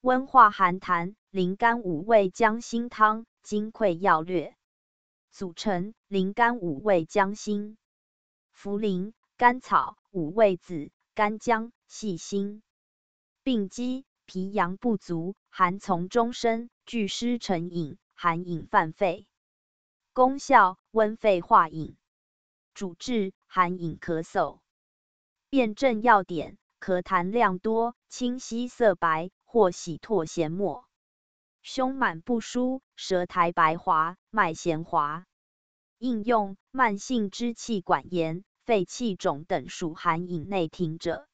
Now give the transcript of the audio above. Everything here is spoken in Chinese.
温化寒痰，灵甘五味姜辛汤。金匮要略。组成：灵甘五味姜辛、茯苓、甘草、五味子、干姜、细辛。病机：脾阳不足，寒从中生，聚湿成饮，寒饮犯肺。功效：温肺化饮。主治：寒饮咳嗽。辨证要点：咳痰量多，清晰色白，或喜唾涎沫。胸满不舒，舌苔白滑，脉弦滑。应用：慢性支气管炎、肺气肿等属寒饮内停者。